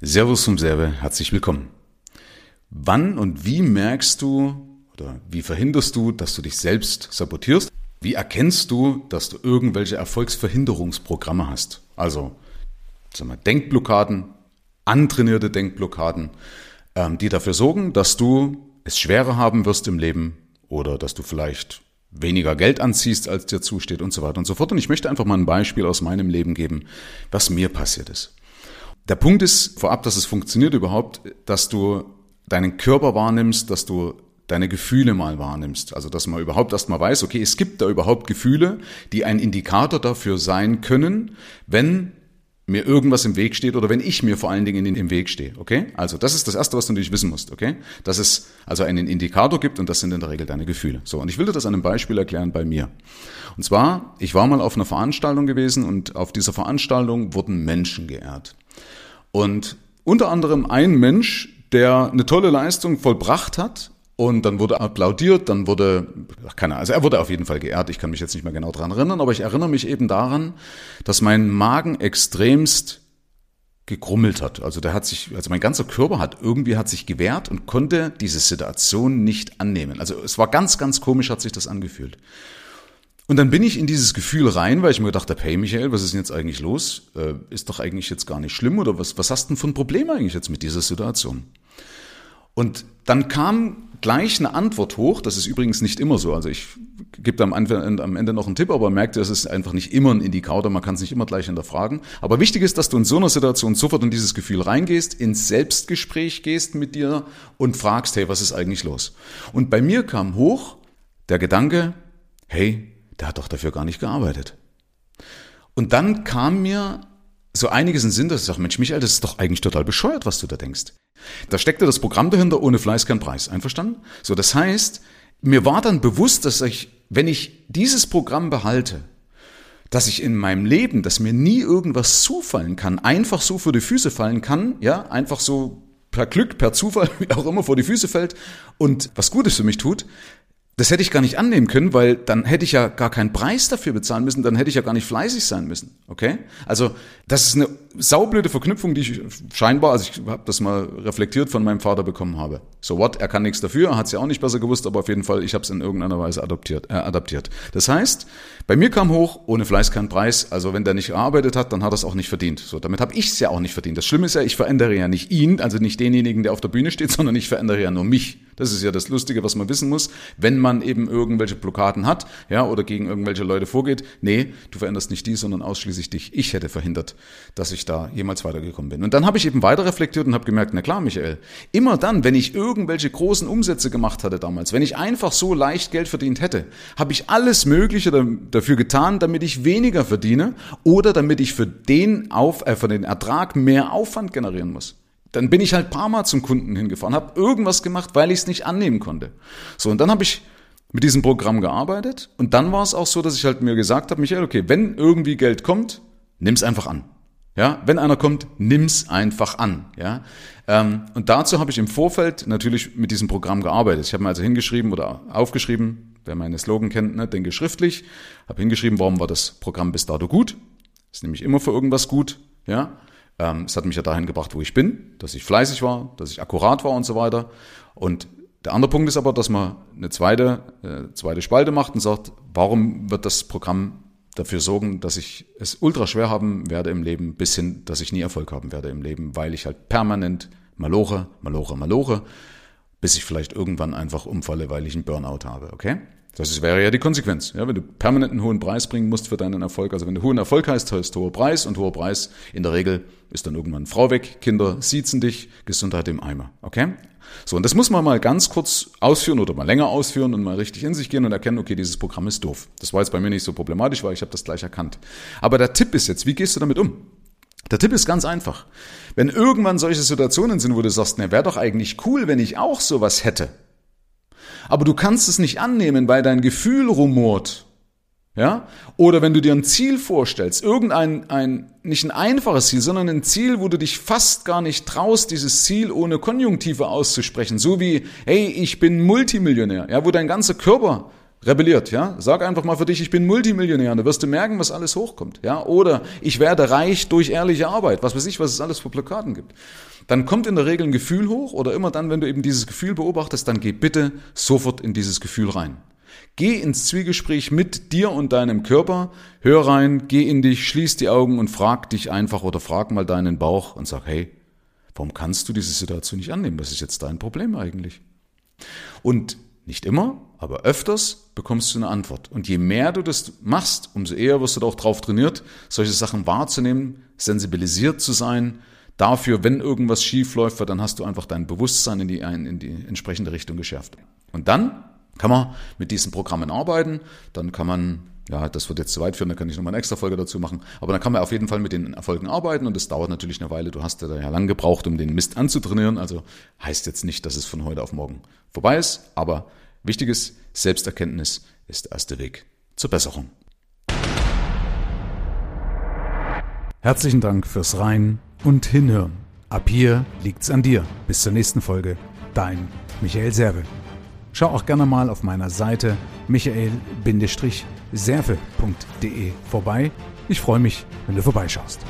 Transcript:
Servus vom Serve, herzlich willkommen. Wann und wie merkst du oder wie verhinderst du, dass du dich selbst sabotierst? Wie erkennst du, dass du irgendwelche Erfolgsverhinderungsprogramme hast? Also, sagen wir, Denkblockaden, antrainierte Denkblockaden, ähm, die dafür sorgen, dass du es schwerer haben wirst im Leben oder dass du vielleicht weniger Geld anziehst, als dir zusteht und so weiter und so fort. Und ich möchte einfach mal ein Beispiel aus meinem Leben geben, was mir passiert ist. Der Punkt ist vorab, dass es funktioniert überhaupt, dass du deinen Körper wahrnimmst, dass du deine Gefühle mal wahrnimmst. Also dass man überhaupt erst mal weiß, okay, es gibt da überhaupt Gefühle, die ein Indikator dafür sein können, wenn mir irgendwas im Weg steht oder wenn ich mir vor allen Dingen im Weg stehe, okay? Also das ist das Erste, was du natürlich wissen musst, okay? Dass es also einen Indikator gibt und das sind in der Regel deine Gefühle. So, und ich will dir das an einem Beispiel erklären bei mir. Und zwar, ich war mal auf einer Veranstaltung gewesen und auf dieser Veranstaltung wurden Menschen geehrt. Und unter anderem ein Mensch, der eine tolle Leistung vollbracht hat und dann wurde applaudiert, dann wurde, keine Ahnung, also er wurde auf jeden Fall geehrt, ich kann mich jetzt nicht mehr genau dran erinnern, aber ich erinnere mich eben daran, dass mein Magen extremst gegrummelt hat. Also der hat sich, also mein ganzer Körper hat irgendwie hat sich gewehrt und konnte diese Situation nicht annehmen. Also es war ganz, ganz komisch, hat sich das angefühlt. Und dann bin ich in dieses Gefühl rein, weil ich mir gedacht habe, hey Michael, was ist denn jetzt eigentlich los? Äh, ist doch eigentlich jetzt gar nicht schlimm oder was, was hast du denn für ein Problem eigentlich jetzt mit dieser Situation? Und dann kam gleich eine Antwort hoch, das ist übrigens nicht immer so, also ich gebe Ende, am Ende noch einen Tipp, aber merkt, das ist einfach nicht immer ein Indikator, man kann es nicht immer gleich hinterfragen. Aber wichtig ist, dass du in so einer Situation sofort in dieses Gefühl reingehst, ins Selbstgespräch gehst mit dir und fragst, hey, was ist eigentlich los? Und bei mir kam hoch der Gedanke, hey, der hat doch dafür gar nicht gearbeitet. Und dann kam mir so einiges in Sinn, dass ich sage, Mensch, Michael, das ist doch eigentlich total bescheuert, was du da denkst. Da steckte das Programm dahinter, ohne Fleiß kein Preis. Einverstanden? So, das heißt, mir war dann bewusst, dass ich, wenn ich dieses Programm behalte, dass ich in meinem Leben, dass mir nie irgendwas zufallen kann, einfach so vor die Füße fallen kann, ja, einfach so per Glück, per Zufall, wie auch immer vor die Füße fällt und was Gutes für mich tut, das hätte ich gar nicht annehmen können, weil dann hätte ich ja gar keinen Preis dafür bezahlen müssen, dann hätte ich ja gar nicht fleißig sein müssen. Okay? Also das ist eine saublöde Verknüpfung, die ich scheinbar, also ich habe das mal reflektiert von meinem Vater bekommen habe. So what? Er kann nichts dafür, hat es ja auch nicht besser gewusst, aber auf jeden Fall, ich habe es in irgendeiner Weise adoptiert, äh, adaptiert. Das heißt, bei mir kam hoch, ohne Fleiß kein Preis. Also wenn der nicht gearbeitet hat, dann hat er es auch nicht verdient. So, damit habe ich es ja auch nicht verdient. Das Schlimme ist ja, ich verändere ja nicht ihn, also nicht denjenigen, der auf der Bühne steht, sondern ich verändere ja nur mich. Das ist ja das Lustige, was man wissen muss, wenn man eben irgendwelche Blockaden hat, ja, oder gegen irgendwelche Leute vorgeht. Nee, du veränderst nicht die, sondern ausschließlich dich. Ich hätte verhindert, dass ich da jemals weitergekommen bin. Und dann habe ich eben weiter reflektiert und habe gemerkt, na klar, Michael, immer dann, wenn ich irgendwelche großen Umsätze gemacht hatte damals, wenn ich einfach so leicht Geld verdient hätte, habe ich alles Mögliche dafür getan, damit ich weniger verdiene oder damit ich für den, Auf, äh, für den Ertrag mehr Aufwand generieren muss. Dann bin ich halt paar Mal zum Kunden hingefahren, habe irgendwas gemacht, weil ich es nicht annehmen konnte. So, und dann habe ich mit diesem Programm gearbeitet und dann war es auch so, dass ich halt mir gesagt habe, Michael, okay, wenn irgendwie Geld kommt, nimm's einfach an. Ja, wenn einer kommt, nimm's einfach an. Ja, ähm, und dazu habe ich im Vorfeld natürlich mit diesem Programm gearbeitet. Ich habe mir also hingeschrieben oder aufgeschrieben, wer meine Slogan kennt, ne, denke schriftlich, habe hingeschrieben, warum war das Programm bis dato gut. Ist nämlich immer für irgendwas gut. Ja, ähm, es hat mich ja dahin gebracht, wo ich bin, dass ich fleißig war, dass ich akkurat war und so weiter. Und der andere Punkt ist aber, dass man eine zweite, äh, zweite Spalte macht und sagt, warum wird das Programm dafür sorgen, dass ich es ultra schwer haben werde im Leben, bis hin, dass ich nie Erfolg haben werde im Leben, weil ich halt permanent maloche, maloche, maloche, bis ich vielleicht irgendwann einfach umfalle, weil ich einen Burnout habe, okay? Das wäre ja die Konsequenz. Ja, wenn du permanent einen hohen Preis bringen musst für deinen Erfolg, also wenn du hohen Erfolg heißt, heißt hoher Preis und hoher Preis in der Regel ist dann irgendwann Frau weg, Kinder siezen dich, Gesundheit im Eimer. Okay? So, und das muss man mal ganz kurz ausführen oder mal länger ausführen und mal richtig in sich gehen und erkennen, okay, dieses Programm ist doof. Das war jetzt bei mir nicht so problematisch, weil ich habe das gleich erkannt. Aber der Tipp ist jetzt, wie gehst du damit um? Der Tipp ist ganz einfach. Wenn irgendwann solche Situationen sind, wo du sagst, na, wäre doch eigentlich cool, wenn ich auch sowas hätte. Aber du kannst es nicht annehmen, weil dein Gefühl rumort ja? Oder wenn du dir ein Ziel vorstellst, irgendein, ein, nicht ein einfaches Ziel, sondern ein Ziel, wo du dich fast gar nicht traust, dieses Ziel ohne Konjunktive auszusprechen. So wie, hey, ich bin Multimillionär, ja, wo dein ganzer Körper rebelliert, ja? Sag einfach mal für dich, ich bin Multimillionär, da wirst du merken, was alles hochkommt, ja? Oder ich werde reich durch ehrliche Arbeit, was weiß ich, was es alles für Plakaten gibt. Dann kommt in der Regel ein Gefühl hoch oder immer dann, wenn du eben dieses Gefühl beobachtest, dann geh bitte sofort in dieses Gefühl rein. Geh ins Zwiegespräch mit dir und deinem Körper, hör rein, geh in dich, schließ die Augen und frag dich einfach oder frag mal deinen Bauch und sag, hey, warum kannst du diese Situation nicht annehmen? Was ist jetzt dein Problem eigentlich? Und nicht immer, aber öfters bekommst du eine Antwort. Und je mehr du das machst, umso eher wirst du auch darauf trainiert, solche Sachen wahrzunehmen, sensibilisiert zu sein. Dafür, wenn irgendwas schief läuft, dann hast du einfach dein Bewusstsein in die, in die entsprechende Richtung geschärft. Und dann kann man mit diesen Programmen arbeiten, dann kann man ja, das wird jetzt zu weit führen, da kann ich nochmal eine extra Folge dazu machen. Aber dann kann man auf jeden Fall mit den Erfolgen arbeiten und das dauert natürlich eine Weile. Du hast ja lang gebraucht, um den Mist anzutrainieren. Also heißt jetzt nicht, dass es von heute auf morgen vorbei ist. Aber wichtig ist, Selbsterkenntnis ist der erste Weg zur Besserung. Herzlichen Dank fürs Rein und Hinhören. Ab hier liegt's an dir. Bis zur nächsten Folge. Dein Michael Serve. Schau auch gerne mal auf meiner Seite michael-serve.de vorbei. Ich freue mich, wenn du vorbeischaust.